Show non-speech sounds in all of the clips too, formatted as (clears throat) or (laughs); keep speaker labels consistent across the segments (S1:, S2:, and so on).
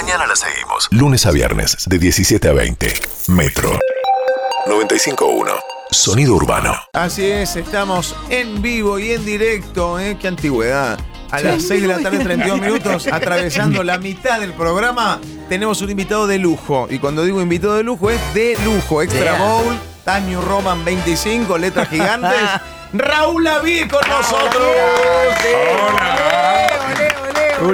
S1: Mañana la seguimos. Lunes a viernes, de 17 a 20. Metro 95.1. Sonido urbano.
S2: Así es, estamos en vivo y en directo, ¿eh? Qué antigüedad. A las 6 de la tarde, 32 (laughs) minutos, atravesando la mitad del programa, tenemos un invitado de lujo. Y cuando digo invitado de lujo, es de lujo. Extra Bowl, New Roman 25, letras gigantes. (laughs) Raúl Lavie con nosotros.
S3: Hola.
S2: ¿Cómo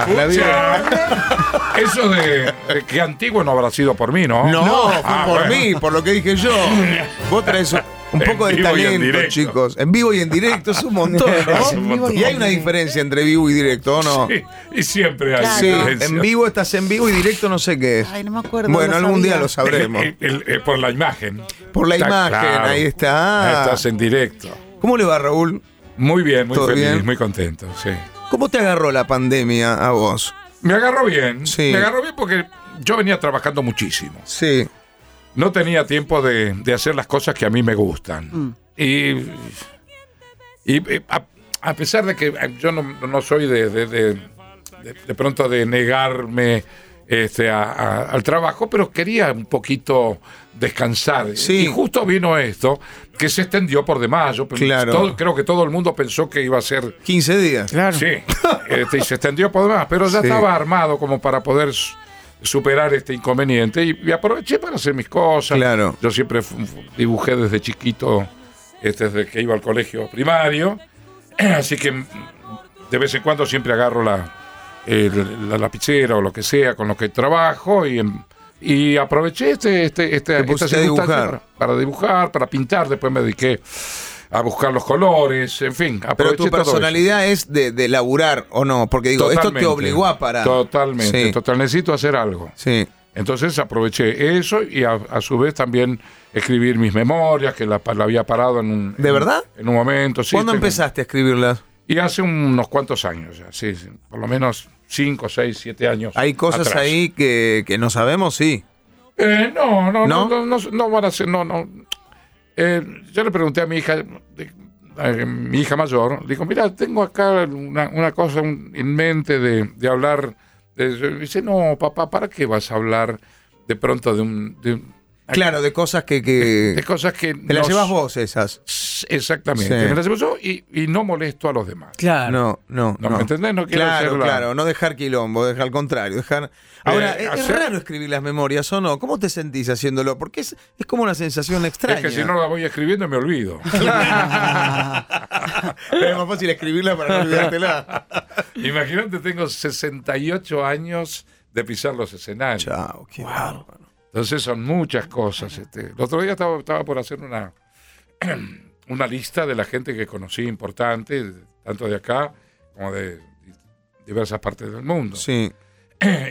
S2: (laughs)
S3: Eso de, de que antiguo no habrá sido por mí, ¿no?
S2: No, fue
S3: Ah,
S2: por
S3: bueno.
S2: mí, por lo que dije yo. (laughs) Vos traes un
S3: En
S2: poco de
S3: vivo y en
S2: talento,
S3: directo.
S2: chicos. En vivo y en directo es un montón,
S3: Es un
S2: ¿no?
S3: montón.
S2: Y hay una diferencia entre vivo y directo, ¿o no?
S3: Sí, y siempre hay
S4: Claro.
S2: Sí,
S3: diferencia.
S2: en vivo estás en vivo y directo no sé qué es.
S4: Ay, no me acuerdo.
S2: Bueno, algún día lo sabremos. (laughs)
S3: El- el- el- por la imagen.
S2: Por la
S3: Está
S2: imagen,
S3: claro.
S2: ahí está.
S3: Estás en directo.
S2: ¿Cómo le va, Raúl?
S3: Muy bien, muy
S2: ¿Todo
S3: feliz,
S2: bien?
S3: muy contento, sí.
S2: ¿Cómo te agarró la pandemia a vos?
S3: Me agarró bien.
S2: Sí.
S3: Me agarró bien porque yo venía trabajando muchísimo.
S2: Sí.
S3: No tenía tiempo de, de hacer las cosas que a mí me gustan.
S4: Mm.
S3: Y, y, a, a pesar de que eh, yo no, no soy de, de, de- de- de pronto de negarme este, a- a- al trabajo, pero quería un poquito descansar.
S2: Sí.
S3: Y justo vino esto, que se extendió por demás. Yo,
S2: Claro.
S3: todo- creo que todo el mundo pensó que iba a ser
S2: 15 días.
S3: Sí, (laughs) este, y se extendió por demás, pero ya
S2: Sí.
S3: estaba armado como para poder superar este inconveniente y, y aproveché para hacer mis cosas.
S2: Claro.
S3: Yo siempre dibujé desde chiquito, este, desde que iba al colegio primario, (clears throat) así que de vez en cuando siempre agarro la, el- la lapicera o lo que sea con lo que trabajo y, em- y aproveché este, este, este, esta circunstancia
S2: dibujar.
S3: Para, para dibujar, para pintar, después me dediqué a buscar los colores, en fin.
S2: Pero tu
S3: todo
S2: personalidad es de, de laburar, ¿o no? Porque digo, esto te obligó a parar.
S3: Totalmente,
S2: Sí.
S3: total. Necesito hacer algo.
S2: Sí.
S3: Entonces aproveché eso y a, a su vez también escribir mis memorias, que la, la había parado en un...
S2: ¿De
S3: en-
S2: verdad?
S3: En un momento, sí.
S2: ¿Cuándo
S3: tengo-
S2: empezaste a escribirlas?
S3: Y hace unos cuantos años ya, sí, sí, por lo menos cinco, seis, siete años.
S2: Hay cosas
S3: atrás.
S2: ahí que, que no sabemos, sí.
S3: Eh, no, no,
S2: ¿No?
S3: no, no, no, van a ser, no, no. Eh, yo le pregunté a mi hija, a mi hija mayor, le digo, mira, tengo acá una, una cosa en mente de, de hablar. de- dice, no, papá, ¿para qué vas a hablar de pronto de un... de un-
S2: Claro, de cosas que, que
S3: de cosas que...
S2: te las llevas vos esas.
S3: Exactamente,
S2: Sí.
S3: me las llevo yo y, y no molesto a los demás.
S5: Claro.
S2: No, no,
S3: No,
S2: no.
S3: ¿me entendés? No quiero
S2: claro,
S3: ser la-
S2: claro, no dejar quilombo, dejar al contrario, dejar... Ahora,
S3: Eh,
S2: es,
S3: hacer-
S2: raro escribir las memorias, ¿o no? ¿Cómo te sentís haciéndolo? Porque es, es como una sensación extraña.
S3: Es que si no la voy escribiendo me olvido. (laughs)
S2: es más fácil escribirla para no olvidártela. (laughs)
S3: Imagínate, tengo 68 años de pisar los escenarios.
S2: Chao, qué bárbaro.
S3: Entonces son muchas cosas. Este. El otro día estaba, estaba por hacer una, (clears throat) una lista de la gente que conocí importante, tanto de acá como de diversas partes del mundo.
S2: Sí. (clears throat)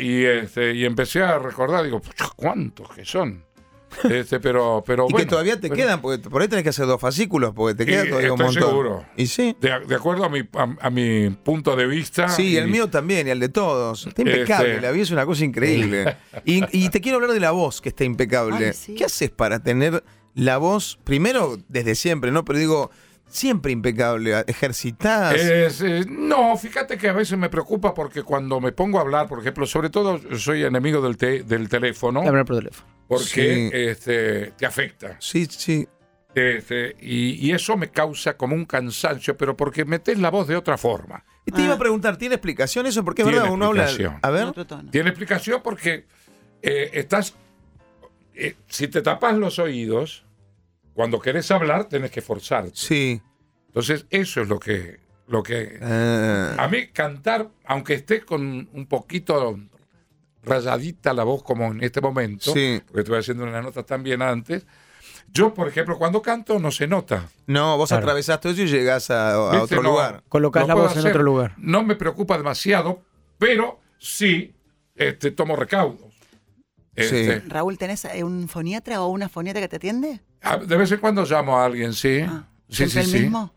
S3: Y, este, y empecé a recordar, digo, "Pucha, ¿cuántos que son? (laughs) Este, pero, pero
S2: Y
S3: bueno,
S2: que todavía te
S3: pero-
S2: quedan, porque por ahí tenés que hacer dos fascículos, porque te queda todavía un
S3: estoy
S2: montón.
S3: seguro.
S2: Y sí.
S3: De, de acuerdo a mi, a, a mi punto de vista.
S2: Sí,
S3: y-
S2: el mío también, y el de todos. Está impecable,
S3: Este-
S2: la vida es una cosa increíble. (laughs) Y, y te quiero hablar de la voz, que está impecable.
S4: Ay, sí.
S2: ¿Qué haces para tener la voz, primero desde siempre, ¿no? Pero digo, siempre impecable.
S3: Es, eh, no, fíjate que a veces me preocupa porque cuando me pongo a hablar, por ejemplo, sobre todo soy enemigo del, te- del teléfono,
S5: Hablar por teléfono.
S3: porque
S2: Sí.
S3: este, te afecta.
S2: Sí, sí.
S3: Este, y, y eso me causa como un cansancio, pero porque metes la voz de otra forma.
S2: Y te
S4: Ah.
S2: iba a preguntar, ¿tiene explicación eso? Porque es
S3: Tiene
S2: verdad, uno habla.
S3: explicación.
S2: A ver.
S3: Tiene explicación porque eh, estás. eh, si te tapas los oídos, cuando querés hablar, tenés que forzarte.
S2: Sí.
S3: Entonces, eso es lo que. Lo que
S2: Ah,
S3: A mí cantar, aunque esté con un poquito rayadita la voz como en este momento,
S2: Sí.
S3: porque estuve haciendo unas notas también antes, yo, por ejemplo, cuando canto no se nota.
S2: no, vos
S5: Claro.
S2: atravesás todo eso y llegás a, a otro
S3: No,
S2: lugar.
S5: Colocás
S3: lo
S5: la voz en
S3: hacer.
S5: otro lugar.
S3: No me preocupa demasiado, pero sí este, tomo recaudos. Este,
S4: Raúl, ¿tenés un foniatra o una foniatra que te atiende?
S3: a- De vez en cuando llamo a alguien, sí.
S4: Ah,
S3: sí, sí,
S4: ¿Siempre el
S3: sí.
S4: mismo?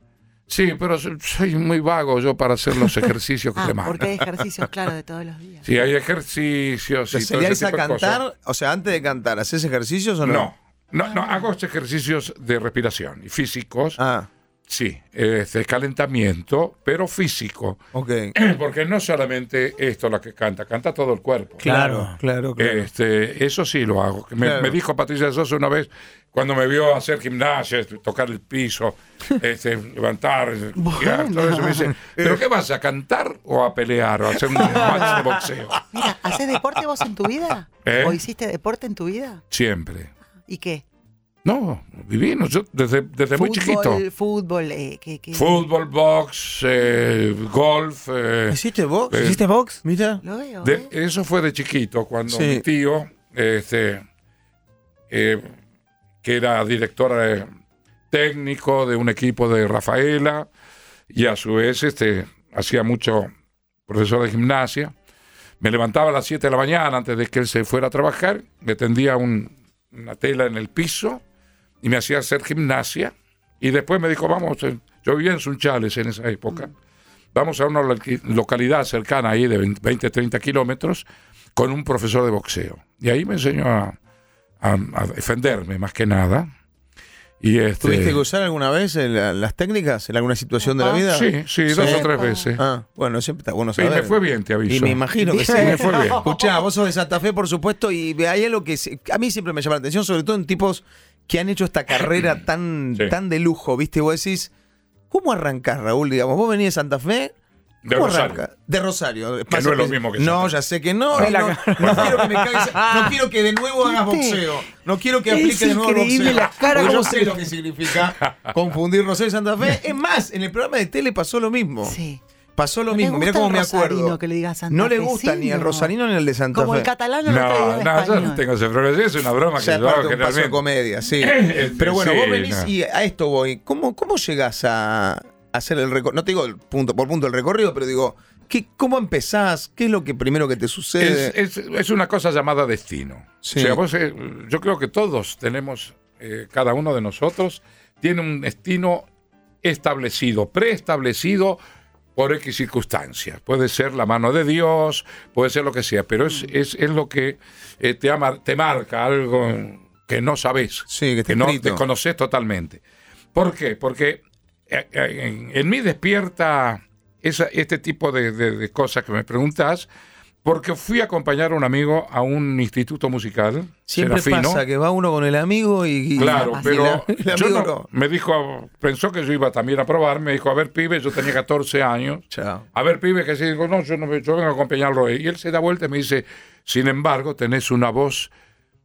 S3: Sí, pero so- soy muy vago yo para hacer los (laughs) ejercicios que
S4: Ah,
S3: te mandan.
S4: porque hay ejercicios, claro, de todos los días.
S3: Sí, hay ejercicios y todo
S2: ¿Salíais
S3: ese
S2: a
S3: tipo de cosas.
S2: cantar? O sea, antes de cantar, ¿haces ejercicios o no?
S3: No, no, no, hago ejercicios de respiración y físicos
S2: Ah,
S3: Sí, este calentamiento, pero físico.
S2: Ok. (clears throat)
S3: Porque no solamente esto lo que canta, canta todo el cuerpo.
S2: Claro, claro, claro.
S3: Este, eso sí lo hago. Me,
S2: Claro.
S3: me dijo Patricia Sosa una vez, cuando me vio hacer gimnasia, tocar el piso, (laughs) este, levantar, todo eso, me dice, (laughs) ¿pero qué vas a cantar o a pelear o a hacer un (laughs) match de boxeo?
S4: Mira, ¿haces deporte vos en tu vida?
S3: ¿Eh?
S4: ¿O hiciste deporte en tu vida?
S3: Siempre.
S4: ¿Y qué?
S3: No, divino, yo desde, desde muy chiquito.
S4: Fútbol, eh, ¿qué, qué?
S3: Fútbol, box, eh, golf. eh,
S2: ¿Hiciste box?
S3: eh,
S5: ¿Hiciste box?
S2: Mira.
S4: Lo veo,
S3: De-
S4: ¿eh?
S3: eso fue de chiquito, cuando
S2: Sí.
S3: mi tío, este, eh, que era director eh, técnico de un equipo de Rafaela, y a su vez este, hacía mucho profesor de gimnasia, me levantaba a las 7 de la mañana antes de que él se fuera a trabajar, me tendía un- una tela en el piso y me hacía hacer gimnasia. Y después me dijo, vamos, eh, yo vivía en Sunchales en esa época, vamos a una localidad cercana ahí de 20, 30 kilómetros con un profesor de boxeo. Y ahí me enseñó a, a- a defenderme más que nada. Y este,
S2: ¿Tuviste que usar alguna vez el- las técnicas en alguna situación de la
S4: Opa.
S2: vida?
S3: Sí, sí, dos
S2: Sí.
S3: o tres veces.
S2: Ah, bueno, siempre está bueno
S3: y
S2: saber.
S3: me fue bien, te aviso.
S2: Y me imagino que sí.
S3: Me fue bien.
S2: Escuchá, vos sos de Santa Fe, por supuesto, y hay algo que a mí siempre me llama la atención, sobre todo en tipos que han hecho esta carrera (clears throat) tan,
S3: Sí.
S2: tan de lujo, ¿viste? Vos decís, ¿cómo arrancás, Raúl? Digamos, vos venís de Santa Fe.
S3: De
S2: ¿Cómo
S3: Rosario.
S2: arranca? De Rosario.
S3: Que no es lo mismo que
S2: No,
S3: Santa
S2: ya sé que no. No, no (laughs) quiero que me cagues- no (laughs) quiero que de nuevo hagas boxeo. No quiero que
S4: Es
S2: aplique de nuevo boxeo.
S4: la cara
S2: yo sé lo que significa confundir Rosario y Santa Fe. Es más, en el programa de tele pasó lo mismo.
S4: Sí.
S2: Pasó lo
S4: ¿No
S2: mismo, mira cómo
S4: el
S2: me acuerdo.
S4: rosarino que le diga Santa
S2: no le gusta ni el rosarino ni el de Santa
S4: Como
S2: Fe.
S4: el catalán no
S3: No,
S4: el
S3: no, yo no tengo ese problema. Es una broma que yo hago generalmente.
S2: comedia, sí. (clears throat)
S3: Este,
S2: Pero bueno,
S3: sí,
S2: vos venís
S3: no.
S2: y a esto voy. ¿Cómo, cómo llegás a hacer el recorrido? No te digo el punto por punto el recorrido, pero digo, ¿qué, ¿cómo empezás? ¿Qué es lo que primero que te sucede?
S3: Es, es- es una cosa llamada destino.
S2: Sí.
S3: O sea, vos, eh, yo creo que todos tenemos, eh, cada uno de nosotros tiene un destino establecido, preestablecido por X circunstancias. Puede ser la mano de Dios, puede ser lo que sea, pero es, es, es lo que eh, te, ama- te marca algo que no sabes,
S2: Sí, que
S3: que no desconoces totalmente. ¿Por qué? Porque eh, eh, en, en mí despierta esa- este tipo de, de- de cosas que me preguntas, porque fui a acompañar a un amigo a un instituto musical,
S2: Siempre
S3: Serafino.
S2: pasa que va uno con el amigo y. y-
S3: Claro,
S4: y
S3: pero
S2: la- el
S3: yo
S2: amigo
S3: no-
S2: no.
S3: me dijo, pensó que yo iba también a probar, me dijo, a ver, pibe, yo tenía 14 años.
S2: Chao.
S3: A ver, pibe, que sí, digo, no, yo, no, yo vengo a acompañarlo. Y él se da vuelta y me dice, sin embargo, tenés una voz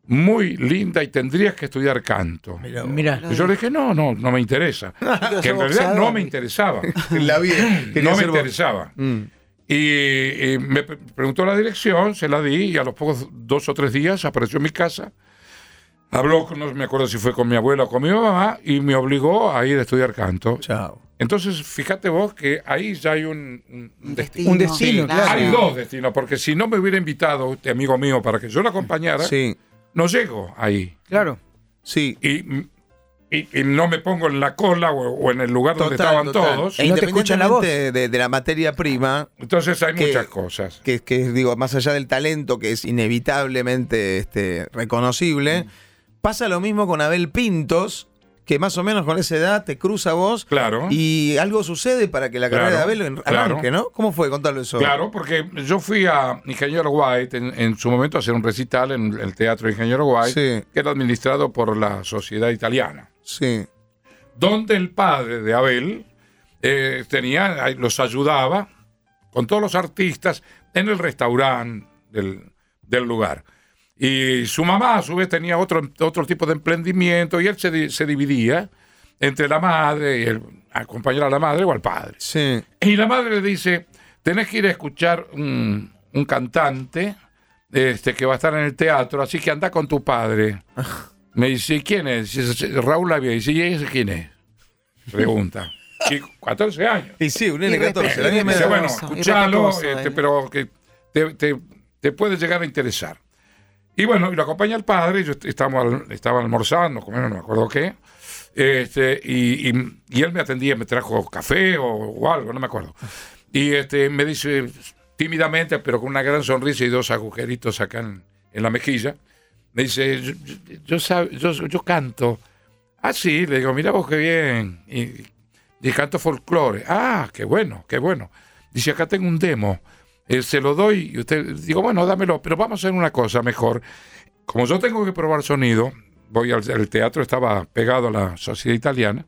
S3: muy linda y tendrías que estudiar canto.
S2: Mira,
S5: Mira.
S3: Y yo le dije, no, no, no me interesa. (laughs) que en realidad no me interesaba. (laughs)
S2: la vida.
S3: No me interesaba.
S2: Mm.
S3: Y, y me pre- preguntó la dirección, se la di y a los pocos dos o tres días apareció en mi casa. Habló, con, no me acuerdo si fue con mi abuela o con mi mamá y me obligó a ir a estudiar canto.
S2: Chao.
S3: Entonces, fíjate vos que ahí ya hay un, un- un destino.
S5: Un destino, claro.
S3: Hay dos destinos, porque si no me hubiera invitado este amigo mío para que yo lo acompañara,
S2: Sí,
S3: no llego ahí.
S5: Claro.
S2: sí.
S3: Y, y- y no me pongo en la cola o, o en el lugar donde estaban
S2: total.
S3: todos.
S2: E
S5: Y no te escuchan la voz.
S2: independientemente De, de la materia prima,
S3: Entonces hay
S2: que-
S3: muchas cosas.
S2: que, que digo, más allá del talento que es inevitablemente este, reconocible, pasa lo mismo con Abel Pintos, que más o menos con esa edad te cruza vos
S3: Claro.
S2: y algo sucede para que la carrera
S3: Claro,
S2: de Abel en-
S3: claro.
S2: arranque, ¿no? ¿Cómo fue? Contalo eso.
S3: Claro, porque yo fui a Ingeniero White en, en su momento a hacer un recital en el Teatro Ingeniero White,
S2: Sí.
S3: que era administrado por la Sociedad Italiana,
S2: Sí.
S3: donde el padre de Abel eh, tenía, los ayudaba con todos los artistas en el restaurante del, del lugar. Y su mamá, a su vez, tenía otro, otro tipo de emprendimiento y él se, se dividía entre la madre y el, acompañar a la madre o al padre.
S2: Sí.
S3: Y la madre le dice, tenés que ir a escuchar un, un cantante este, que va a estar en el teatro, así que anda con tu padre. (laughs) Me dice, "¿Y ¿quién es? Dice, Raúl Lavia. Dice, ¿y ese quién es? Pregunta. (laughs) Y 14 años.
S2: Y sí, un nene de 14. la
S4: Irrespe-
S2: niña me
S3: Dice, bueno, escuchalo, este,
S4: él.
S3: pero que te, te- te puede llegar a interesar. Y bueno, y lo acompaña el padre, yo est- estábamos al- estaba almorzando, comiendo, no me acuerdo qué, este, y, y- y él me atendía, me trajo café o, o algo, no me acuerdo. Y este, me dice tímidamente, pero con una gran sonrisa y dos agujeritos acá en, en la mejilla, me dice, yo, yo, yo yo- canto. Ah, sí, le digo, mira vos qué bien. Y Dije, canto folclore. Ah, qué bueno, qué bueno. Dice, acá tengo un demo. Eh, se lo doy y usted, digo, bueno, dámelo, pero vamos a hacer una cosa mejor. Como yo tengo que probar sonido, voy al el teatro, estaba pegado a la sociedad italiana.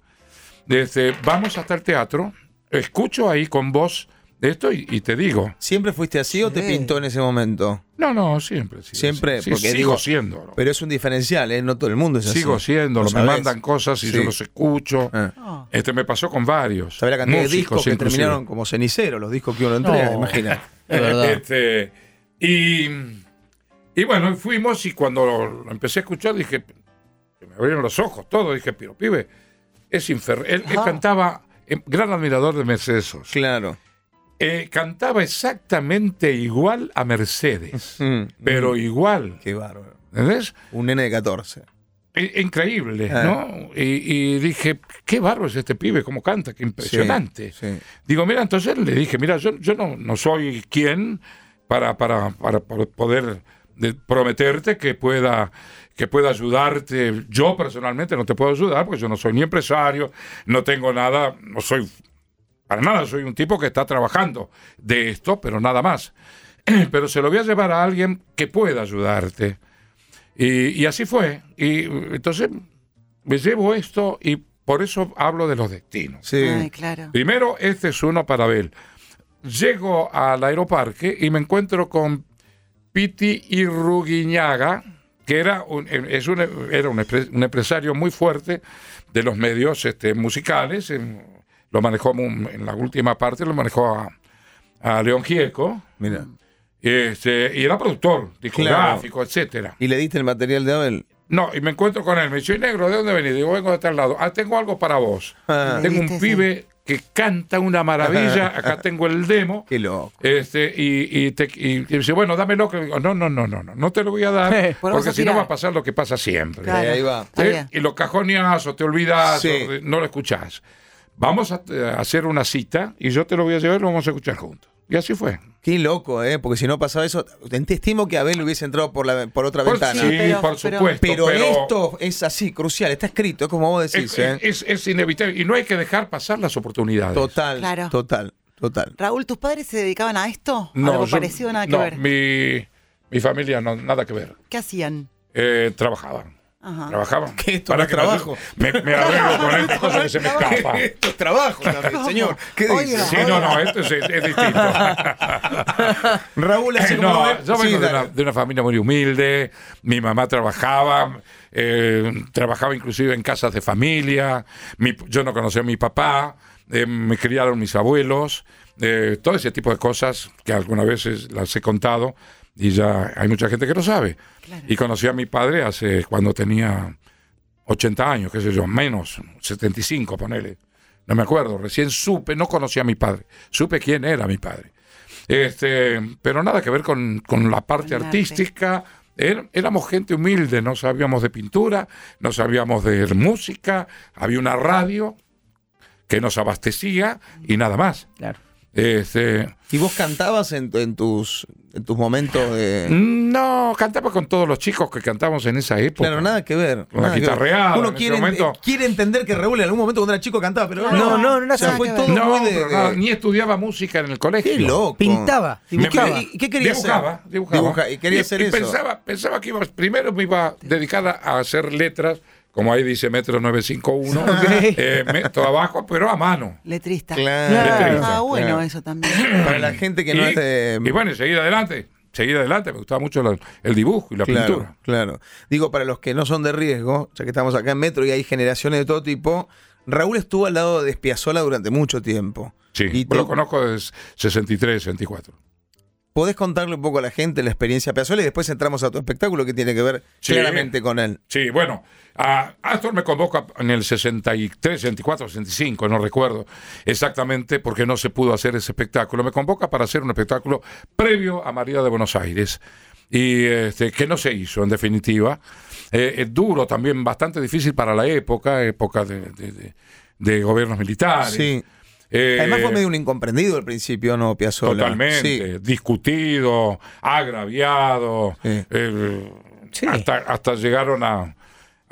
S3: Desde, vamos hasta el teatro, escucho ahí con voz esto y, y te digo.
S2: ¿Siempre fuiste así o te pintó en ese momento?
S3: No, no, siempre. sí,
S2: Siempre,
S3: sí,
S2: porque
S3: sigo
S2: digo,
S3: siendo.
S2: Pero es un diferencial, ¿eh? No todo el mundo es así.
S3: Sigo siendo,
S2: ¿Lo
S3: me mandan cosas y
S2: Sí.
S3: yo los escucho.
S2: Ah.
S3: Este me pasó con varios.
S2: ¿Sabés la cantidad de
S3: músicos
S2: discos que
S3: inclusive.
S2: terminaron como ceniceros, los discos que uno entrega?
S5: No.
S2: Imagina. (laughs)
S3: Este, y, y bueno, fuimos y cuando lo, lo empecé a escuchar dije, se me abrieron los ojos, todo. Dije, pero pibe, es infernal. Él, cantaba, eh, gran admirador de Mercedes Sosa.
S2: Claro.
S3: Eh, cantaba exactamente igual a Mercedes,
S2: Mm,
S3: pero
S2: mm,
S3: igual.
S2: Qué bárbaro.
S3: ¿Entendés?
S2: Un nene de 14.
S3: I- Increíble,
S2: Ah.
S3: ¿no? Y, y dije, qué bárbaro es este pibe, cómo canta, qué impresionante.
S2: Sí, sí.
S3: Digo, mira, entonces le dije, mira, yo, yo no, no soy quien para, para, para poder de- prometerte que pueda, que pueda ayudarte. Yo personalmente no te puedo ayudar porque yo no soy ni empresario, no tengo nada, no soy para nada, soy un tipo que está trabajando de esto, pero nada más. (clears throat) Pero se lo voy a llevar a alguien que pueda ayudarte. Y, y así fue. Y entonces me llevo esto y por eso hablo de los destinos.
S2: Sí.
S4: Ay, claro.
S3: Primero, este es uno para Abel. Llego al aeroparque y me encuentro con Piti Irruguiñaga, que era un, es un, era un, empre- un empresario muy fuerte de los medios este, musicales. en- lo manejó en la última parte, lo manejó a, a León Gieco.
S2: Mira.
S3: Este, y era productor, discográfico, etcétera.
S2: ¿Y le diste el material de Abel?
S3: No, y me encuentro con él. Me dice, "Oye, negro, ¿de dónde venís? Digo, vengo de tal lado. Ah, tengo algo para vos.
S2: Ah,
S3: Tengo un pibe que canta una maravilla. (laughs) Acá tengo el demo.
S2: qué loco.
S3: Este, y, y, te- y- y dice, bueno, dámelo. Que digo, no, no, no, no, no, no te lo voy a dar. (laughs) Porque si no va a pasar lo que pasa siempre.
S4: Claro.
S2: ahí va.
S3: ¿Eh? Y lo cajoneas o te olvidas
S2: Sí.
S3: o de- no lo escuchás. Vamos a, a hacer una cita y yo te lo voy a llevar y lo vamos a escuchar juntos. Y así fue.
S2: Qué loco, ¿eh? Porque si no pasaba eso, te estimo que Abel hubiese entrado por, la, por otra
S3: Por-
S2: ventana.
S3: sí,
S4: pero-
S3: por supuesto.
S2: Pero,
S3: pero
S2: esto es así, crucial, está escrito, es como vos decís,
S3: es,
S2: ¿eh?
S3: es- es inevitable. Y no hay que dejar pasar las oportunidades.
S2: Total,
S4: Claro.
S2: total, total.
S4: Raúl, ¿tus padres se dedicaban a esto?
S3: No,
S4: Algo
S3: yo-
S4: parecido, nada que
S3: no,
S4: ver.
S3: Mi, mi familia no, nada que ver.
S4: ¿Qué hacían?
S3: Eh, trabajaban.
S4: Ajá.
S3: Trabajaban. (laughs)
S2: ¿Qué esto es
S3: que
S2: trabajo?
S3: Me, me arreglo con esta cosa que se me (laughs) escapa.
S2: Esto es trabajo también, señor. ¿Qué
S4: Oiga.
S2: dice?
S3: Sí, no, no, esto es, es distinto. (laughs)
S2: Raúl, así como
S3: no,
S2: Abel-
S3: yo
S2: Sí,
S3: vengo de,
S2: dale.
S3: una, de una familia muy humilde. Mi mamá trabajaba, eh, trabajaba inclusive en casas de familia. Mi- yo no conocía a mi papá. eh, me criaron mis abuelos. eh, todo ese tipo de cosas que algunas veces las he contado y ya hay mucha gente que lo sabe.
S4: Claro.
S3: Y conocí a mi padre hace cuando tenía 80 años, qué sé yo, menos, 75, ponele. No me acuerdo, recién supe, no conocía a mi padre, supe quién era mi padre. Este, pero nada que ver con, con la parte
S4: Con
S3: artística. Er- éramos gente humilde, no sabíamos de pintura, no sabíamos de música, había una radio que nos abastecía y nada más.
S5: Claro.
S3: Este,
S2: ¿Y vos cantabas en, en tus, en tus momentos de...?
S3: no, cantaba con todos los chicos que cantamos en esa época.
S2: Claro, nada que ver. Ver.
S3: guitarreada,
S2: Uno
S3: en ese
S2: quiere,
S3: momento.
S2: quiere entender que Raúl en algún momento cuando era chico cantaba, pero no,
S5: No, no, no era
S2: o sea,
S5: nada
S2: fue todo.
S3: No,
S2: muy de...
S3: pero
S2: de-
S3: nada, ni estudiaba música en el colegio.
S2: Qué loco.
S5: Pintaba,
S2: ¿Y
S5: dibujaba.
S2: qué- ¿Y qué quería
S3: dibujaba,
S2: hacer?
S3: dibujaba.
S2: Dibuja- y quería hacer
S3: y
S2: eso.
S3: Pensaba, pensaba que iba, primero me iba a dedicar a hacer letras, como ahí dice Metro 951, (laughs) eh, me- todo abajo, pero a mano.
S4: Letrista.
S2: Claro.
S3: Letrista.
S4: Ah, bueno,
S2: Claro.
S4: eso también. (clears throat)
S2: Para la gente que no
S3: y,
S2: es de...
S3: y bueno, y seguir adelante, seguir adelante, me gustaba mucho la- el dibujo y la
S2: claro,
S3: pintura.
S2: claro. Digo, para los que no son de riesgo, ya que estamos acá en Metro y hay generaciones de todo tipo, Raúl estuvo al lado de Espiazola durante mucho tiempo.
S3: Sí,
S2: Y te-
S3: lo conozco desde 63, 64.
S2: ¿Podés contarle un poco a la gente la experiencia Piazzolla y después entramos a tu espectáculo que tiene que ver
S3: Sí.
S2: claramente con él?
S3: Sí, bueno, a Astor me convoca en el 63, 64, 65, no recuerdo exactamente porque no se pudo hacer ese espectáculo. Me convoca para hacer un espectáculo previo a María de Buenos Aires y este, que no se hizo en definitiva. Eh, es duro también, bastante difícil para la época, época de, de- de- de gobiernos militares.
S2: Sí.
S3: Eh,
S2: Además fue medio un incomprendido al principio, ¿no, Piazzolla?
S3: Totalmente,
S2: Sí.
S3: discutido, agraviado,
S2: Sí.
S3: eh,
S5: Sí.
S3: hasta, hasta llegaron a,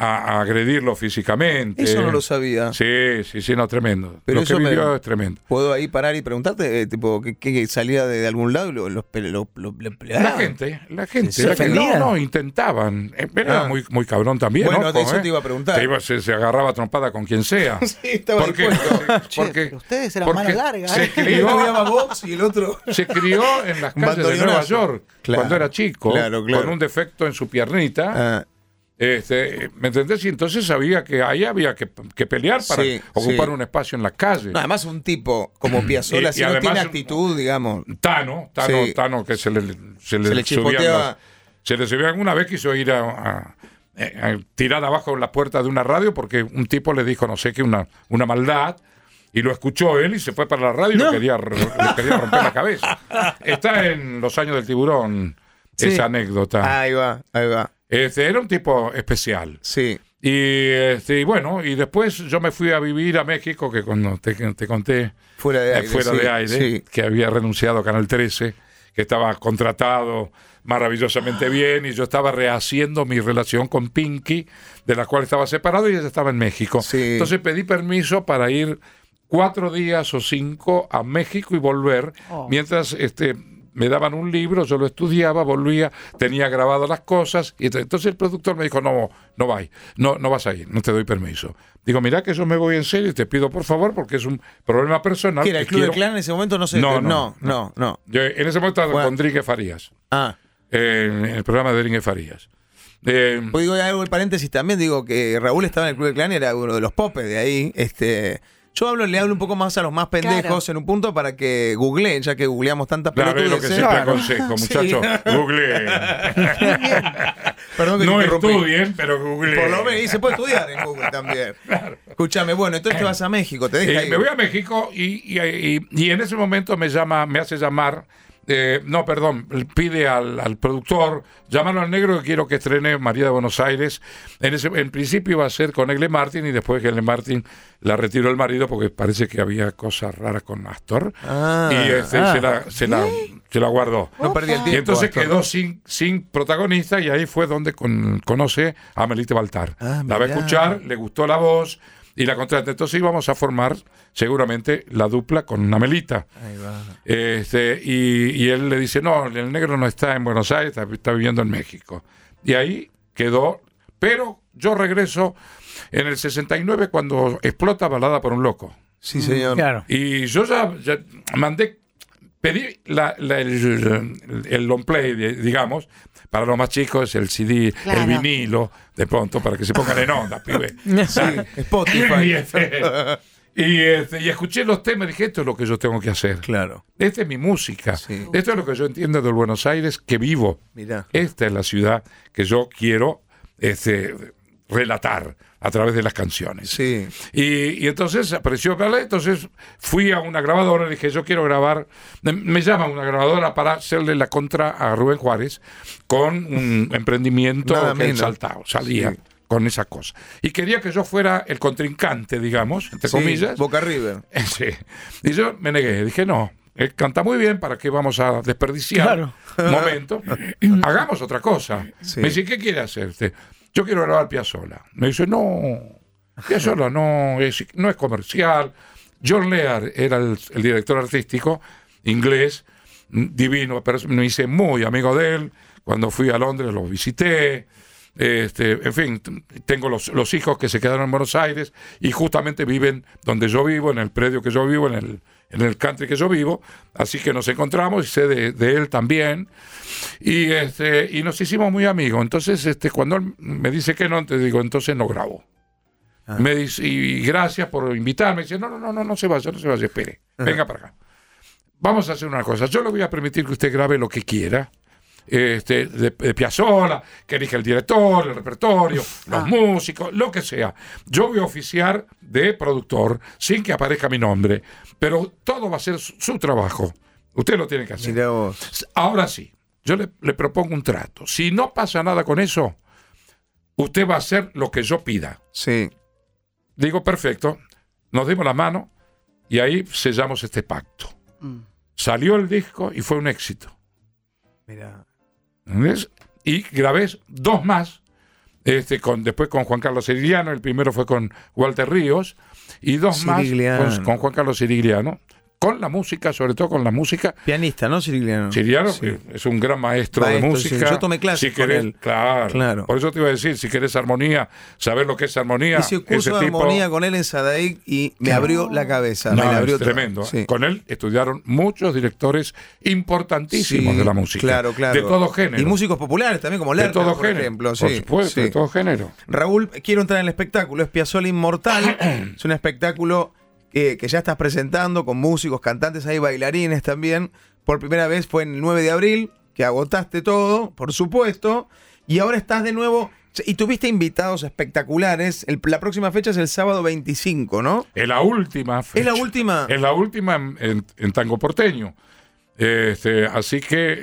S3: a, a agredirlo físicamente.
S2: Eso no lo sabía.
S3: Sí, sí, sí, no, tremendo.
S2: Pero
S3: lo que
S2: eso me-
S3: vivió es tremendo.
S2: ¿Puedo ahí parar y preguntarte, eh, tipo, ¿qué, qué salía de, de algún lado y lo, lo, lo- lo- lo empleaban?
S3: La gente, la gente,
S2: ¿Se
S3: la no, no, intentaban. Eh, Era
S2: Ah.
S3: muy, muy cabrón también.
S2: Bueno,
S3: ojo,
S2: de eso
S3: eh.
S2: te iba a preguntar.
S3: Se, iba- se- se agarraba trompada con quien sea. (laughs)
S2: Sí, estaba
S3: porque, (laughs) porque-
S4: pero ustedes eran
S3: porque
S4: manos largas,
S3: Se
S4: ¿eh?
S3: Crió,
S2: box y el otro. (laughs)
S3: se crió en las calles de. Nueva York
S2: Claro,
S3: cuando era chico,
S2: claro, claro.
S3: con un defecto en su piernita.
S2: Ah,
S3: Este, ¿Me entendés? Y entonces sabía que ahí había que, que pelear para
S2: Sí,
S3: ocupar
S2: sí.
S3: un espacio en la calle.
S2: no, además, un tipo como (clears throat) Piazzolla, si no
S3: además
S2: tiene actitud, digamos.
S3: Tano, Tano,
S2: Sí.
S3: Tano, que se le, se le,
S2: Se le
S3: subían los- se le subía alguna vez quiso ir a, a- a tirar abajo la puerta de una radio porque un tipo le dijo no sé qué, una, una maldad. Y lo escuchó él y se fue para la radio y lo quería, le quería romper la cabeza. (laughs) Está en Los años del tiburón esa anécdota.
S2: Ahí va, ahí va.
S3: Este, era un tipo especial.
S2: Sí.
S3: Y, este, y bueno, y después yo me fui a vivir a México, que cuando te, te conté
S2: Fuera de
S3: eh,
S2: aire.
S3: fuera
S2: sí,
S3: de aire,
S2: sí.
S3: que había renunciado a Canal 13, que estaba contratado maravillosamente bien y yo estaba rehaciendo mi relación con Pinky, de la cual estaba separado y ella estaba en México.
S2: Sí.
S3: Entonces pedí permiso para ir cuatro días o cinco a México y volver,
S4: Oh.
S3: mientras este me daban un libro, yo lo estudiaba, volvía, tenía grabadas las cosas, y ent- entonces el productor me dijo, no, no vais, no, no vas a ir, no te doy permiso. Digo, mira que yo me voy en serio y te pido por favor, porque es un problema personal.
S2: ¿Qué era? ¿El Club
S3: quiero-
S2: de Clan en ese momento? No sé.
S3: No,
S2: no,
S3: no,
S2: no. no,
S3: Yo en ese momento estaba
S2: Bueno.
S3: con Enrique Farías,
S2: Ah.
S3: en el programa de Enrique Farías. Eh,
S2: Pues digo, algo el paréntesis también, digo que Raúl estaba en el Club de Clan, era uno de los popes de ahí. Este, yo hablo, le hablo un poco más a los más pendejos
S4: Claro.
S2: en un punto para que googleen, ya que googleamos tantas
S3: claro, es lo que siempre
S4: Claro.
S3: aconsejo,
S2: Sí.
S3: muchachos, googleen. (laughs)
S2: Perdón que
S3: no estudien, pero googleen.
S2: Por lo menos, y se puede estudiar en Google también. Escúchame, bueno, entonces te vas a México, te deja
S3: Eh,
S2: ahí.
S3: me voy a México y, y- y- y en ese momento me llama, me hace llamar, eh, no, perdón, pide al, al productor, llamarlo al negro que quiero que estrene María de Buenos Aires. En, ese, en principio iba a ser con Egle Martin y después Egle Martin la retiró el marido porque parece que había cosas raras con Astor.
S2: Ah,
S3: y este,
S2: ah.
S3: se, la, se, la, se la guardó.
S2: No perdí el
S3: Y
S2: tiempo.
S3: entonces
S2: Astor,
S3: quedó
S2: ¿no?
S3: sin, sin protagonista y ahí fue donde con- conoce a Melite Baltar.
S2: Ah,
S3: la va a escuchar, le gustó la voz y la contrata. Entonces íbamos a formar seguramente la dupla con Amelita.
S2: Ahí va.
S3: Este, y, y él le dice, no, el negro no está en Buenos Aires, está, está viviendo en México. Y ahí quedó, pero yo regreso en el 69 cuando explota Balada por un Loco.
S2: Sí, señor.
S5: Claro.
S3: Y yo ya, ya mandé, pedí la- la- el, el long play, digamos, para los más chicos, el CD,
S4: Claro.
S3: el vinilo, de pronto, para que se pongan en onda, (laughs) pibe.
S2: Sí, Spotify.
S3: y, este, y, este, y escuché los temas y dije, esto es lo que yo tengo que hacer.
S2: Claro.
S3: Esta es mi música.
S2: Sí.
S3: Esto es lo que yo entiendo del Buenos Aires que vivo.
S2: Mirá.
S3: Esta es la ciudad que yo quiero este, relatar a través de las canciones.
S2: Sí.
S3: Y, y entonces apareció Carla, entonces fui a una grabadora y dije, yo quiero grabar, me- me llama una grabadora para hacerle la contra a Rubén Juárez con un (laughs) emprendimiento
S2: Nada
S3: que saltaba, salía
S2: Sí.
S3: con esa cosa. Y quería que yo fuera el contrincante, digamos, entre
S2: Sí,
S3: comillas.
S2: Boca River. (laughs)
S3: Sí. Y yo me negué, dije, no, él canta muy bien, ¿para qué vamos a desperdiciar
S5: Claro.
S3: un momento? (laughs) Hagamos otra cosa.
S2: Sí.
S3: Me dice, ¿qué quiere hacer usted? Yo quiero grabar Piazzolla. Me dice, no, Piazzolla no es, no es comercial. John Lear era el, director artístico inglés, divino, pero me hice muy amigo de él. Cuando fui a Londres lo visité. Este, en fin, tengo los, los hijos que se quedaron en Buenos Aires y justamente viven donde yo vivo, en el predio que yo vivo, en el, en el country que yo vivo. Así que nos encontramos y sé de, de él también. Y, este, y nos hicimos muy amigos. Entonces, este, cuando él me dice que no, te digo, entonces no grabo. Me dice, y gracias por invitarme. Dice, no, no, no, no, no se vaya, no se vaya, espere. Venga para acá. Vamos a hacer una cosa. Yo le voy a permitir que usted grabe lo que quiera. Este, de, de Piazzolla, que elija el director, el repertorio, los músicos, lo que sea. Yo voy a oficiar de productor sin que aparezca mi nombre, pero todo va a ser su, su trabajo. Usted lo tiene que hacer. Ahora sí, yo le, le propongo un trato. Si no pasa nada con eso, usted va a hacer lo que yo pida.
S2: Sí.
S3: Digo, perfecto, nos dimos la mano y ahí sellamos este pacto.
S4: Mm.
S3: Salió el disco y fue un éxito.
S2: Mirá.
S3: Y grabé dos más este, con, después con Juan Carlos Sirigliano, el primero fue con Walter Ríos, y dos más con Juan Carlos Sirigliano, con la música, sobre todo con la música.
S2: Pianista, ¿no, Sí.
S3: que es un gran maestro, de música.
S2: sí. Yo tomé clases
S3: si
S2: con
S3: querés,
S2: él.
S3: Claro,
S2: Claro.
S3: Por eso te iba a decir, si querés armonía, saber lo que es armonía.
S2: Hice un curso de
S3: tipo-
S2: armonía con él en Sadaic y me abrió la cabeza.
S3: No,
S2: me la abrió
S3: es tremendo.
S2: Sí.
S3: Con él estudiaron muchos directores importantísimos de la música.
S2: Claro, claro.
S3: De todo género.
S2: Y músicos populares también, como
S3: de
S2: Lerner,
S3: todo
S2: por
S3: género.
S2: ejemplo.
S3: Por
S2: sí,
S3: supuesto,
S2: sí.
S3: de todo género.
S2: Raúl, quiero entrar en el espectáculo. Es Piazzolla Inmortal. (clears throat) es un espectáculo eh, que ya estás presentando con músicos, cantantes, hay bailarines también. Por primera vez fue en el 9 de abril, que agotaste todo, por supuesto. Y ahora estás de nuevo. Y tuviste invitados espectaculares. El- la próxima fecha es el sábado 25, ¿no?
S3: Es la última.
S2: ¿Es
S3: fecha.
S2: la última?
S3: Es la última en, en- en tango porteño. Este, así que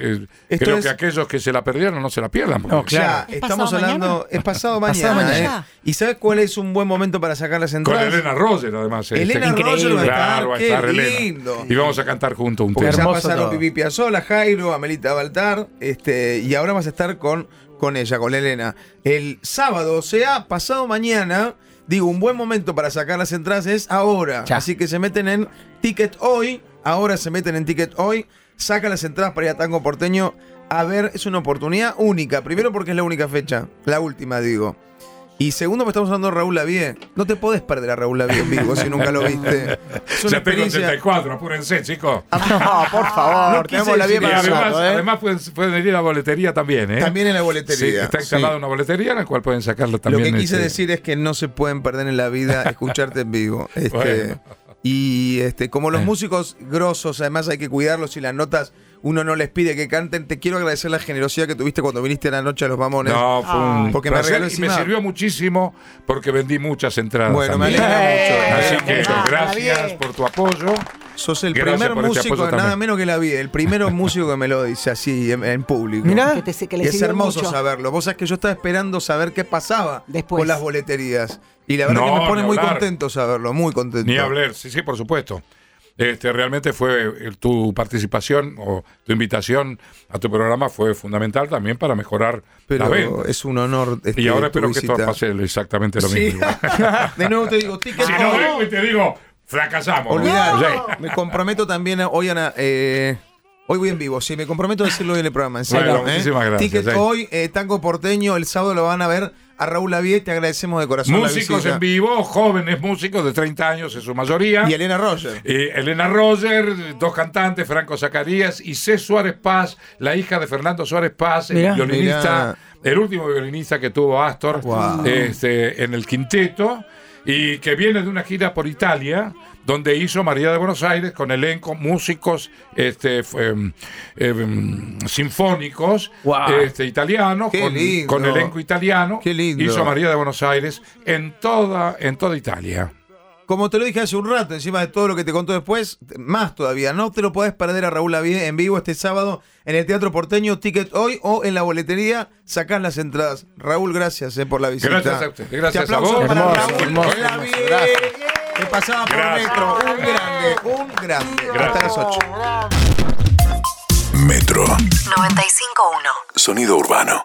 S3: eh, creo
S2: es-
S3: que aquellos que se la perdieron no se la pierdan. porque-
S5: No, claro.
S2: Ya,
S6: ¿Es
S2: estamos
S6: pasado
S2: hablando.
S6: mañana?
S2: Es pasado mañana.
S5: Pasado mañana.
S2: ¿eh? ¿Y sabes cuál es un buen momento para sacar las
S3: Con
S2: entradas?
S3: Elena Roger, además. este.
S2: Elena
S5: Increíble.
S2: Roger va a estar.
S3: Claro, va a estar Elena.
S2: lindo.
S3: Y vamos a cantar juntos un
S2: Porque
S3: tema.
S2: ya pasaron. Pipi Jairo, Amelita Baltar, este, y ahora vas a estar con, con ella, con Elena. El sábado, o sea, pasado mañana, digo, un buen momento para sacar las entradas es ahora.
S5: Ya.
S2: Así que se meten en Ticket Hoy, ahora se meten en Ticket Hoy, sacan las entradas para ir a Tango Porteño. A ver, es una oportunidad única. Primero porque es la única fecha, la última, digo. Y segundo, porque estamos hablando de Raúl Lavie. No te podés perder a Raúl Lavie en vivo si nunca lo viste. (laughs) Es una
S3: Ya tengo
S2: experiencia.
S3: 84, apúrense, chicos.
S5: No, por favor,
S2: No
S5: tenemos la para
S3: además,
S5: rato, ¿eh?
S3: además pueden, pueden venir a la boletería también, ¿eh?
S2: También en la
S3: Sí,
S2: boletería.
S3: está instalada
S2: Sí.
S3: una boletería en la cual pueden sacarlo
S2: Lo
S3: también.
S2: que quise
S3: este,
S2: decir es que no se pueden perder en la vida (laughs) escucharte en vivo. Este,
S3: Bueno.
S2: Y este, como los
S3: Eh.
S2: músicos grosos, además hay que cuidarlos y las notas uno no les pide que canten. Te quiero agradecer la generosidad que tuviste cuando viniste a la noche a los mamones.
S3: No, fue un
S2: Porque me
S3: y me sirvió muchísimo porque vendí muchas entradas.
S2: Bueno, me
S3: también.
S2: alegra mucho.
S3: Así que
S6: Ah,
S3: gracias por tu apoyo.
S2: Sos el
S3: Gracias
S2: primer
S3: este
S2: músico, nada
S3: también.
S2: menos que la vi, el primero (laughs) músico que me lo dice así en, en público.
S5: Mirá.
S6: Que, te- que le
S2: Y es hermoso
S6: mucho.
S2: saberlo. Vos sabés que yo estaba esperando saber qué pasaba
S6: Después.
S2: con las boleterías. Y la verdad
S3: No,
S2: que me pone muy contento saberlo, muy contento.
S3: Ni hablar, sí, sí, por supuesto. Este, realmente fue eh, tu participación o tu invitación a tu programa fue fundamental también para mejorar
S2: Pero
S3: las ventas.
S2: es un honor. este,
S3: Y ahora espero que esto
S2: visita.
S3: pase exactamente lo
S2: Sí.
S3: mismo. (laughs)
S2: De nuevo te digo, ticket
S3: si no vengo y te digo, fracasamos.
S2: Olvidar. (laughs) Me comprometo también a- hoy, Ana. eh, hoy voy en vivo, sí, me comprometo a decirlo hoy en el programa. En serio,
S3: Bueno,
S2: ¿eh?
S3: muchísimas gracias,
S2: Ticket
S3: sí.
S2: hoy, eh, Tango Porteño, el sábado lo van a ver a Raúl Lavie, te agradecemos de corazón.
S3: Músicos en vivo, jóvenes músicos de 30 años en su mayoría.
S2: Y Elena Roger.
S3: Eh, Elena Roger, dos cantantes, Franco Zacarías y C. Suárez Paz, la hija de Fernando Suárez Paz, el
S5: Mirá.
S3: violinista, el último violinista que tuvo Astor
S2: Wow.
S3: este, en el quinteto, y que viene de una gira por Italia, donde hizo María de Buenos Aires con elenco, músicos este, em, em, sinfónicos
S5: Wow.
S3: este, italianos, con, elenco italiano.
S2: Qué lindo.
S3: Hizo María de Buenos Aires en toda, en toda Italia.
S2: Como te lo dije hace un rato, encima de todo lo que te contó después, más todavía. No te lo podés perder a Raúl Lavie en vivo este sábado en el Teatro Porteño, Ticket hoy o en la boletería. Sacás las entradas. Raúl, gracias eh, por la visita.
S3: Gracias a usted, gracias a vos.
S2: para
S5: Hermoso,
S2: Raúl
S5: hermoso, hermoso. Gracias.
S2: Que pasaba por
S3: Gracias.
S2: metro. Un grande, un grande. Hasta las 8.
S1: Metro.
S4: 95.1.
S1: Sonido urbano.